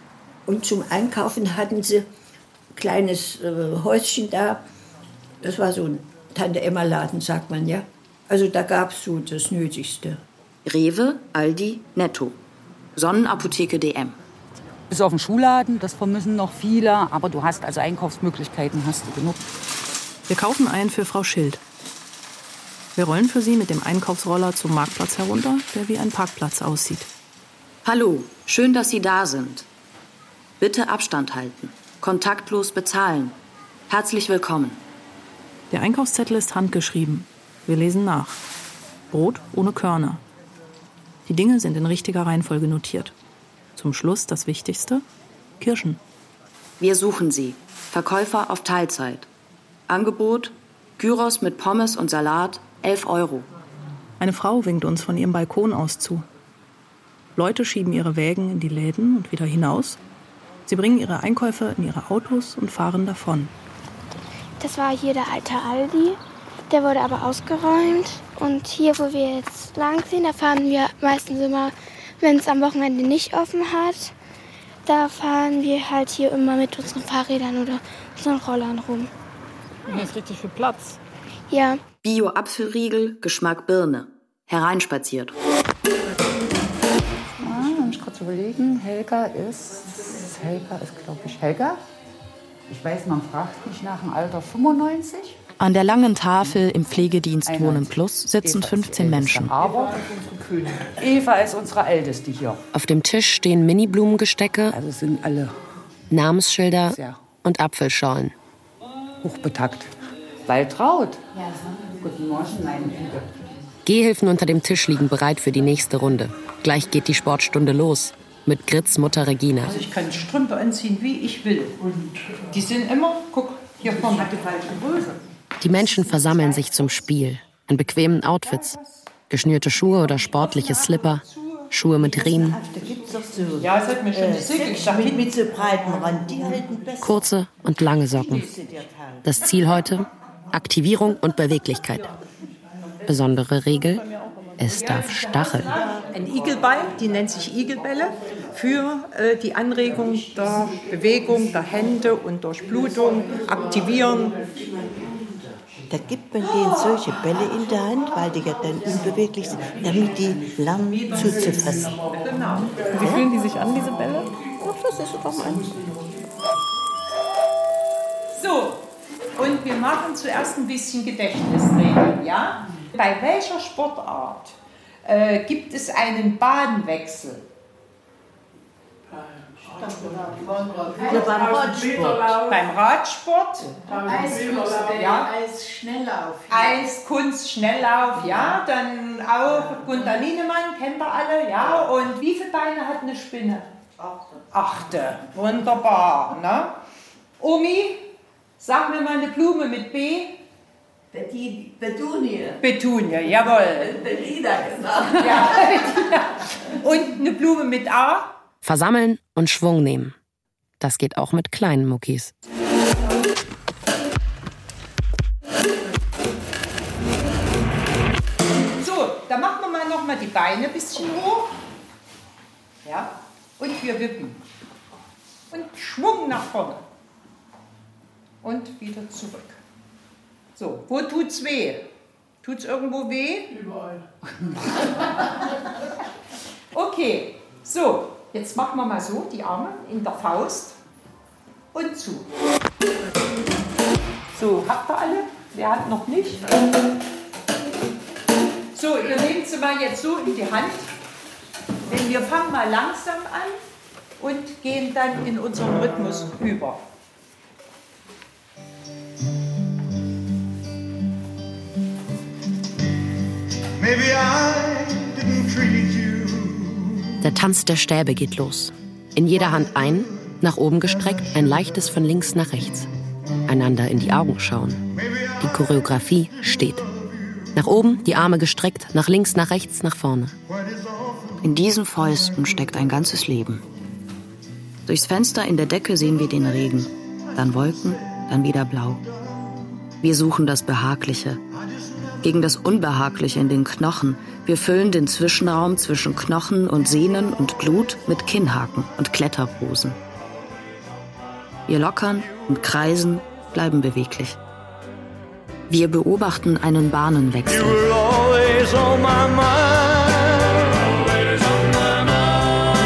Und zum Einkaufen hatten sie ein kleines äh, Häuschen da. Das war so ein Tante-Emma-Laden, sagt man, ja. Also da gab es so das Nötigste. Rewe, Aldi, Netto. Sonnenapotheke DM bis auf den Schuhladen, das vermissen noch viele, aber du hast also Einkaufsmöglichkeiten hast du genug. Wir kaufen ein für Frau Schild. Wir rollen für sie mit dem Einkaufsroller zum Marktplatz herunter, der wie ein Parkplatz aussieht. Hallo, schön, dass Sie da sind. Bitte Abstand halten. Kontaktlos bezahlen. Herzlich willkommen. Der Einkaufszettel ist handgeschrieben. Wir lesen nach. Brot ohne Körner. Die Dinge sind in richtiger Reihenfolge notiert. Zum Schluss das Wichtigste: Kirschen. Wir suchen sie. Verkäufer auf Teilzeit. Angebot: Gyros mit Pommes und Salat, 11 Euro. Eine Frau winkt uns von ihrem Balkon aus zu. Leute schieben ihre Wägen in die Läden und wieder hinaus. Sie bringen ihre Einkäufe in ihre Autos und fahren davon. Das war hier der alte Aldi. Der wurde aber ausgeräumt. Und hier, wo wir jetzt lang sind, da fahren wir meistens immer wenn es am Wochenende nicht offen hat, da fahren wir halt hier immer mit unseren Fahrrädern oder unseren Rollern rum. Hier ist richtig viel Platz. Ja. Bio-Apfelriegel, Geschmack Birne. Hereinspaziert. Ah, ich gerade überlegen. Helga ist. Helga ist, glaube ich, Helga. Ich weiß, man fragt mich nach dem Alter 95. An der langen Tafel im Pflegedienst Wohnen Plus sitzen 15 Menschen. Eva ist unsere Älteste hier. Auf dem Tisch stehen Mini-Blumengestecke, Also Namensschilder und Apfelschorlen. hochbetagt. Waltraud. Guten Morgen, meine Gehhilfen unter dem Tisch liegen bereit für die nächste Runde. Gleich geht die Sportstunde los. mit Grits Mutter Regina. Also ich kann Strümpfe anziehen, wie ich will. Und die sind immer, guck, hier vorne. Hat die falsche Größe. Die Menschen versammeln sich zum Spiel. In bequemen Outfits. Geschnürte Schuhe oder sportliche Slipper. Schuhe mit Riemen. Ja, es hat mir schon äh, gesagt. mit, mit so breiten Rand, die halten besser. Kurze und lange Socken. Das Ziel heute? Aktivierung und Beweglichkeit. Besondere Regel? Es darf stacheln. Ein Igelball, die nennt sich Igelbälle, für äh, die Anregung der Bewegung der Hände und Durchblutung, aktivieren. Da gibt man denen solche Bälle in der Hand, weil die ja dann unbeweglich sind, damit die lernen zuzufassen. Genau. Wie fühlen die sich an, diese Bälle? Das ist doch mal So, und wir machen zuerst ein bisschen Gedächtnistraining, ja? Bei welcher Sportart äh, gibt es einen Bahnwechsel? Ja, beim Radsport. Beim Radsport? Ja. Eisschnelllauf. Eis, Kunst, Schnelllauf, ja. Dann auch Gunter Lienemann, kennt ihr alle, ja. Und wie viele Beine hat eine Spinne? Achte. Achte. Wunderbar, ne? Omi, sag mir mal eine Blume mit B. Betunie. Betunie, jawohl. Bettina, genau. Ja, [LAUGHS] Bettina. Und eine Blume mit A. Versammeln und Schwung nehmen. Das geht auch mit kleinen Muckis. So, dann machen wir mal noch mal die Beine ein bisschen hoch. Ja, und wir wippen. Und Schwung nach vorne. Und wieder zurück. So, wo tut's weh? Tut's irgendwo weh? Überall. [LAUGHS] Okay, so, jetzt machen wir mal so die Arme in der Faust und zu. So, habt ihr alle? Wer hat noch nicht? So, ihr nehmt sie mal jetzt so in die Hand. Denn wir fangen mal langsam an und gehen dann in unseren Rhythmus über. Maybe I. Der Tanz der Stäbe geht los. In jeder Hand ein, nach oben gestreckt, ein leichtes von links nach rechts. Einander in die Augen schauen. Die Choreografie steht. Nach oben, die Arme gestreckt, nach links, nach rechts, nach vorne. In diesen Fäusten steckt ein ganzes Leben. Durchs Fenster in der Decke sehen wir den Regen, dann Wolken, dann wieder Blau. Wir suchen das Behagliche. Gegen das Unbehagliche in den Knochen. Wir füllen den Zwischenraum zwischen Knochen und Sehnen und Blut mit Kinnhaken und Kletterposen. Wir lockern und kreisen, bleiben beweglich. Wir beobachten einen Bahnenwechsel. You're always on my mind.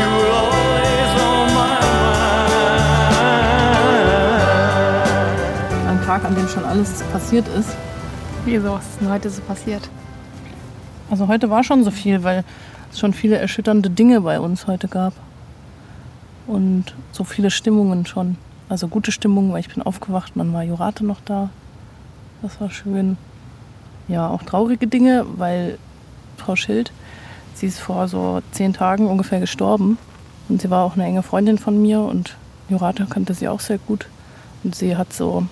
You're always on my Ein Tag, an dem schon alles passiert ist. Wieso? Was ist denn heute so passiert? Also heute war schon so viel, weil es schon viele erschütternde Dinge bei uns heute gab. Und so viele Stimmungen schon. Also gute Stimmung, weil ich bin aufgewacht und dann war Jurate noch da. Das war schön. Ja, auch traurige Dinge, weil Frau Schild, sie ist vor so zehn Tagen ungefähr gestorben. Und sie war auch eine enge Freundin von mir und Jurate kannte sie auch sehr gut. Und sie hat so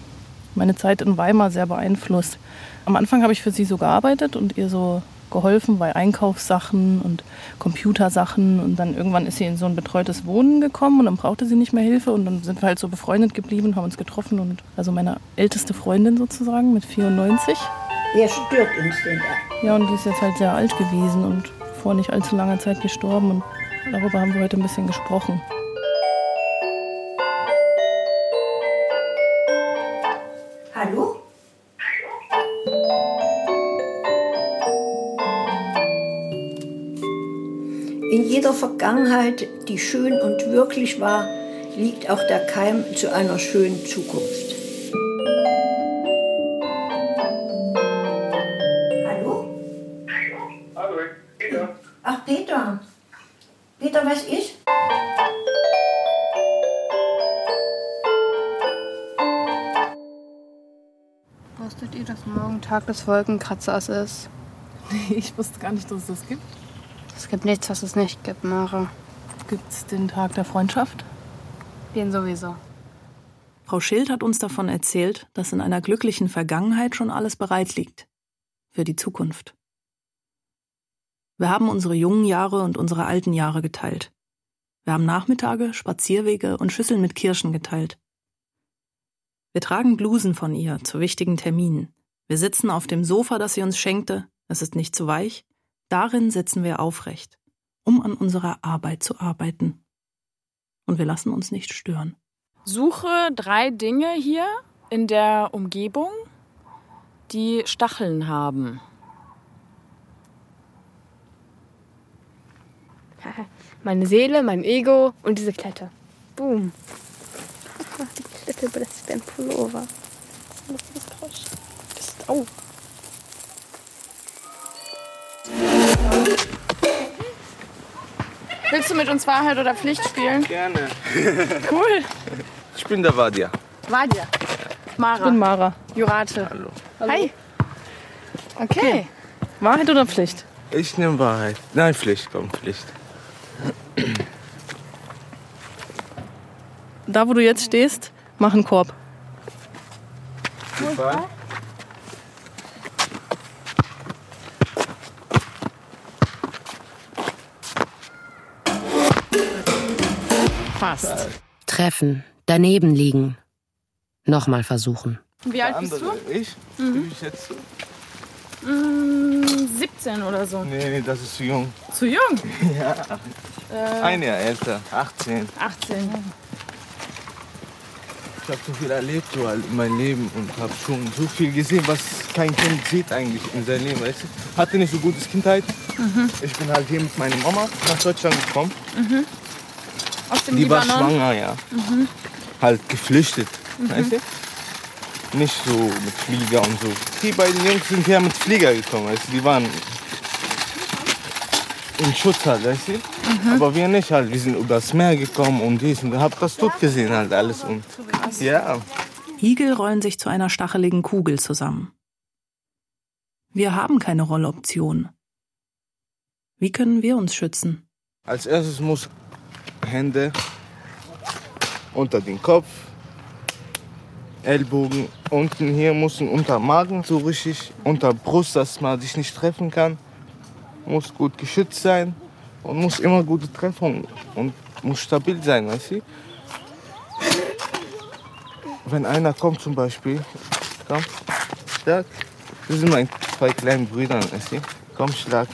meine Zeit in Weimar sehr beeinflusst. Am Anfang habe ich für sie so gearbeitet und ihr so geholfen bei Einkaufssachen und Computersachen. Und dann irgendwann ist sie in so ein betreutes Wohnen gekommen und dann brauchte sie nicht mehr Hilfe. Und dann sind wir halt so befreundet geblieben, haben uns getroffen. Und also meine älteste Freundin sozusagen mit 94. Wer stört uns denn da? Ja, und die ist jetzt halt sehr alt gewesen und vor nicht allzu langer Zeit gestorben. Und darüber haben wir heute ein bisschen gesprochen. In jeder Vergangenheit, die schön und wirklich war, liegt auch der Keim zu einer schönen Zukunft. Hallo? Hallo, Peter. Ach, Peter. Peter, was ist? Wusstet ihr, dass morgen Tag des Wolkenkratzers ist? Nee, ich wusste gar nicht, dass es das gibt. Es gibt nichts, was es nicht gibt, Mara. Gibt's den Tag der Freundschaft? Den sowieso. Frau Schild hat uns davon erzählt, dass in einer glücklichen Vergangenheit schon alles bereit liegt. Für die Zukunft. Wir haben unsere jungen Jahre und unsere alten Jahre geteilt. Wir haben Nachmittage, Spazierwege und Schüsseln mit Kirschen geteilt. Wir tragen Blusen von ihr zu wichtigen Terminen. Wir sitzen auf dem Sofa, das sie uns schenkte. Es ist nicht zu weich. Darin sitzen wir aufrecht, um an unserer Arbeit zu arbeiten. Und wir lassen uns nicht stören. Suche drei Dinge hier in der Umgebung, die Stacheln haben. [LAUGHS] Meine Seele, mein Ego und diese Klette. Boom. Die Klette, aber das Pullover. Das ist krass. Das ist, oh. Willst du mit uns Wahrheit oder Pflicht spielen? Gerne. Cool. Ich bin der Vadia. Vadia. Mara. Ich bin Mara. Jurate. Hallo. Hi. Okay. Wahrheit oder Pflicht? Ich nehme Wahrheit. Nein, Pflicht, komm, Pflicht. Da, wo du jetzt stehst, mach einen Korb. Super. Fast. Treffen, daneben liegen. Nochmal versuchen. Wie alt bist du? Ich? Mhm. Wie ich jetzt? Mm, 17 oder so. Nee, nee, das ist zu jung. Zu jung? [LAUGHS] Ja. Äh, Ein Jahr älter, 18. 18. Ich habe so viel erlebt so halt in meinem Leben und habe schon so viel gesehen, was kein Kind sieht eigentlich in seinem Leben. Weißt du? Hatte nicht so gute Kindheit. Mhm. Ich bin halt hier mit meiner Mama nach Deutschland gekommen. Mhm. Aus dem Die war Libanon? schwanger, ja. Mhm. Halt geflüchtet, Mhm. weißt du? Nicht so mit Flieger und so. Die beiden Jungs sind hier mit Flieger gekommen, weißt du? Die waren in Schutz halt, weißt du? Mhm. Aber wir nicht halt. Wir sind übers Meer gekommen und dies und hab das tot gesehen halt alles. Und ja, Igel rollen sich zu einer stacheligen Kugel zusammen. Wir haben keine Rolloption. Wie können wir uns schützen? als erstes muss Hände unter den Kopf, Ellbogen unten hier müssen unter Magen so richtig, unter Brust, dass man sich nicht treffen kann. Muss gut geschützt sein und muss immer gute Treffung und muss stabil sein, weißt du? Wenn einer kommt zum Beispiel, komm, schlag. Das sind meine zwei kleinen Brüder, weißt du? Komm, schlag.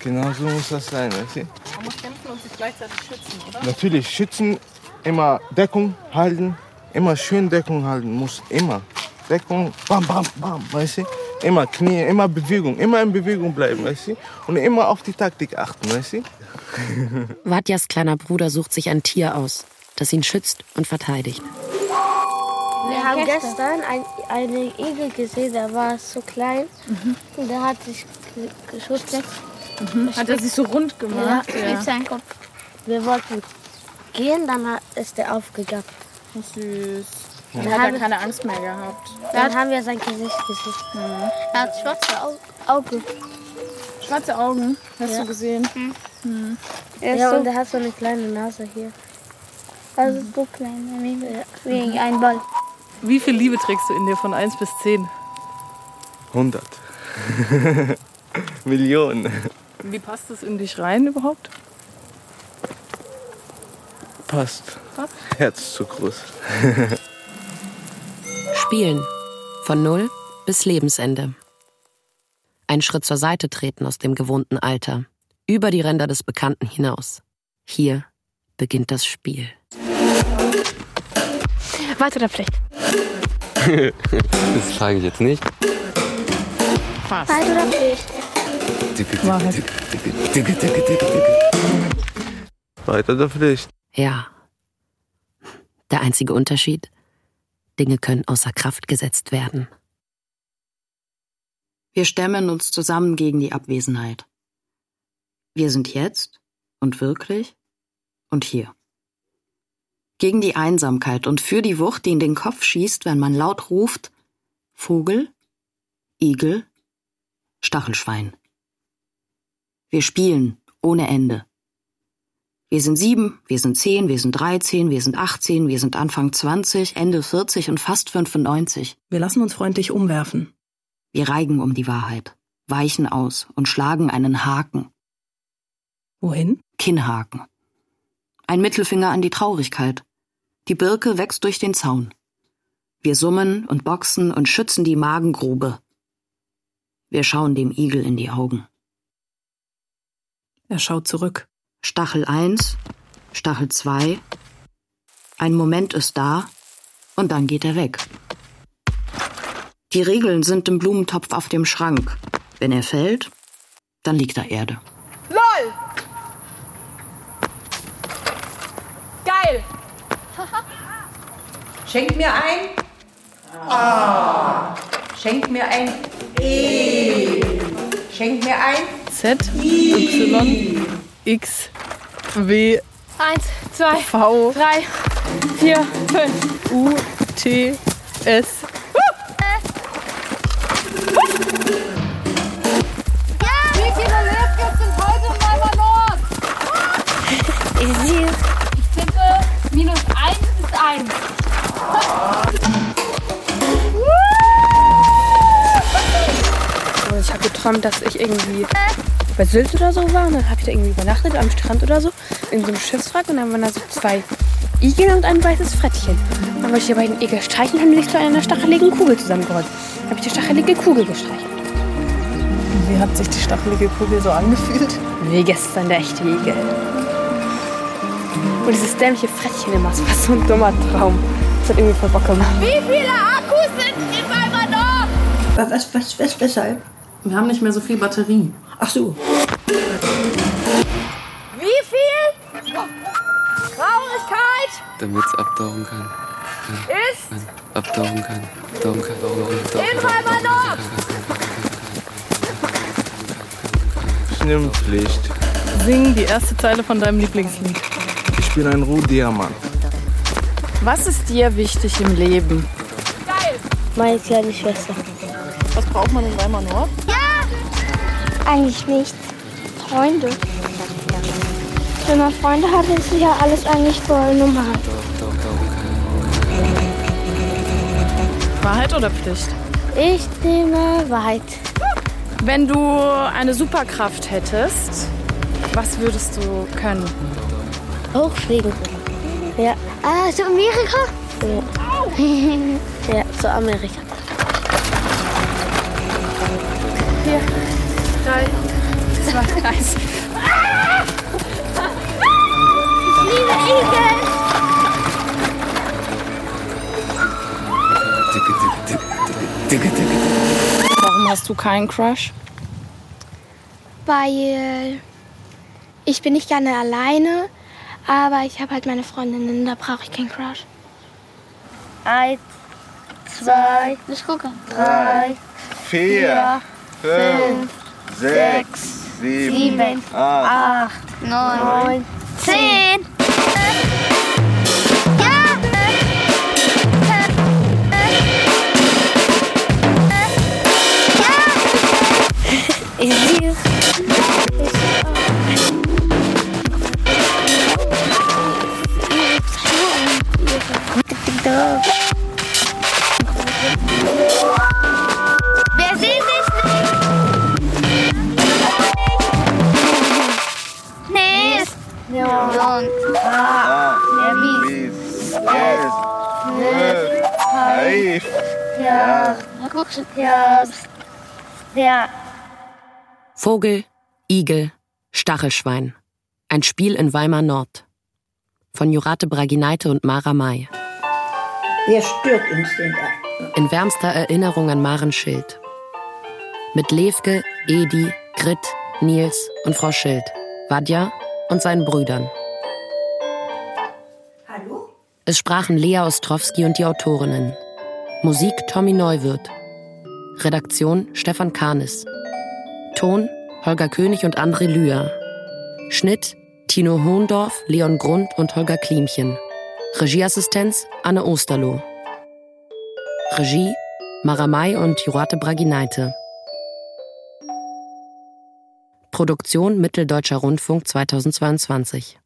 Genau so muss das sein, weißt du? Man muss kämpfen und sich gleichzeitig schützen, oder? Natürlich, schützen, immer Deckung halten, immer schön Deckung halten, muss immer. Deckung, bam, bam, bam, weißt du? Immer Knie, immer Bewegung, immer in Bewegung bleiben, weißt du? Und immer auf die Taktik achten, weißt du? [LAUGHS] Vadjas kleiner Bruder sucht sich ein Tier aus, das ihn schützt und verteidigt. Wir haben gestern ein, einen Igel gesehen, der war so klein. Und der hat sich ge- geschützt. Mhm. Hat er sich so rund gemacht? Ja, mit seinem Kopf. Wir wollten gehen, dann ist er aufgegangen. Süß. Dann Dann hat er haben- keine Angst mehr gehabt. Dann haben wir sein Gesicht gesehen. Er hat schwarze Au Augen. Schwarze Augen, hast Ja. du gesehen? Mhm. ja, und er hat so eine kleine Nase hier. Also so klein, wie, wie ein Ball. Wie viel Liebe trägst du in dir von 1 bis 10? 100. [LAUGHS] Millionen. Wie passt es in dich rein überhaupt? Passt. Passt? Herz zu groß. [LAUGHS] Spielen. Von Null bis Lebensende. Einen Schritt zur Seite treten aus dem gewohnten Alter. Über die Ränder des Bekannten hinaus. Hier beginnt das Spiel. Warte oder Pflicht? [LAUGHS] das frage ich jetzt nicht. Wahrheit oder Pflicht? Wahrheit. Weiter der Pflicht. Ja. Der einzige Unterschied? Dinge können außer Kraft gesetzt werden. Wir stemmen uns zusammen gegen die Abwesenheit. Wir sind jetzt und wirklich und hier. Gegen die Einsamkeit und für die Wucht, die in den Kopf schießt, wenn man laut ruft Vogel, Igel, Stachelschwein. Wir spielen ohne Ende. Wir sind sieben, wir sind zehn, wir sind dreizehn, wir sind achtzehn, wir sind Anfang zwanzig, Ende vierzig und fast fünfundneunzig. Wir lassen uns freundlich umwerfen. Wir reigen um die Wahrheit, weichen aus und schlagen einen Haken. Wohin? Kinnhaken. Ein Mittelfinger an die Traurigkeit. Die Birke wächst durch den Zaun. Wir summen und boxen und schützen die Magengrube. Wir schauen dem Igel in die Augen. Er schaut zurück. Stachel 1, Stachel 2. Ein Moment ist da und dann geht er weg. Die Regeln sind im Blumentopf auf dem Schrank. Wenn er fällt, dann liegt da Erde. LOL! Geil! [LAUGHS] Schenk mir ein. Ah. Schenk mir ein. E. Schenk mir ein. Z, Y, X, W, Eins, zwei, V, drei, vier, fünf. U, T, S. [LAUGHS] Ich tippe, minus eins ist eins. Und ich habe geträumt, dass ich irgendwie bei Sylt oder so war und dann habe ich da irgendwie übernachtet am Strand oder so in so einem Schiffswrack und dann waren da so zwei Igel und ein weißes Frettchen. Dann wollte ich die beiden Igel streicheln und haben die sich zu einer stacheligen Kugel zusammengerollt. Dann habe ich die stachelige Kugel gestreichelt. Wie hat sich die stachelige Kugel so angefühlt? Wie gestern der echte Igel. Und dieses dämliche Frettchen immer, das war so ein dummer Traum. Das hat irgendwie voll Bock gemacht. Wie viele Akkus sind in Weimar Nord? Was, was, was, weshalb? Wir haben nicht mehr so viel Batterie. Ach so. Wie viel? Traurigkeit Damit es abtauchen kann. ist kann. Abtauchen kann. Abtauchen kann. Abtauchen in Weimar Nord. Schwimmpflicht. Sing die erste Zeile von deinem Lieblingslied. Ich bin ein Rohdiamant. Was ist dir wichtig im Leben? Meine kleine Schwester. Was braucht man in Weimar Nord? Eigentlich nichts. Freunde. Wenn man Freunde hat, ist ja alles eigentlich voll normal. Wahrheit oder Pflicht? Ich nehme Wahrheit. Wenn du eine Superkraft hättest, was würdest du können? Hochfliegen. Ja. Ah, zu Amerika? Ja. [LAUGHS] ja, zu Amerika. Vier, drei, zwei, eins. Ich liebe Igel. Warum hast du keinen Crush? Weil ich bin nicht gerne alleine, aber ich habe halt meine Freundinnen, da brauche ich keinen Crush. Eins, zwei, ich gucke. Drei, Vier, fünf, sechs, sieben, acht. neun, zehn. Ich Und. Ah, Der bis, elf, zwölf, elf. Ja. Ja. Ja. Vogel, Igel, Stachelschwein. Ein Spiel in Weimar Nord. Von Jurate Bragineite und Mara May. Wer stört uns denn da? In wärmster Erinnerung an Maren Schild. Mit Levke, Edi, Grit, Nils und Frau Schild, Vadja und seinen Brüdern. Es sprachen Lea Ostrowski und die Autorinnen. Musik Tommy Neuwirth. Redaktion Stefan Kahnis. Ton Holger König und André Lühr. Schnitt Tino Hohndorf, Leon Grund und Holger Klimchen. Regieassistenz Anne Osterloh. Regie Maramai und Jurate Bragineite. Produktion Mitteldeutscher Rundfunk 2022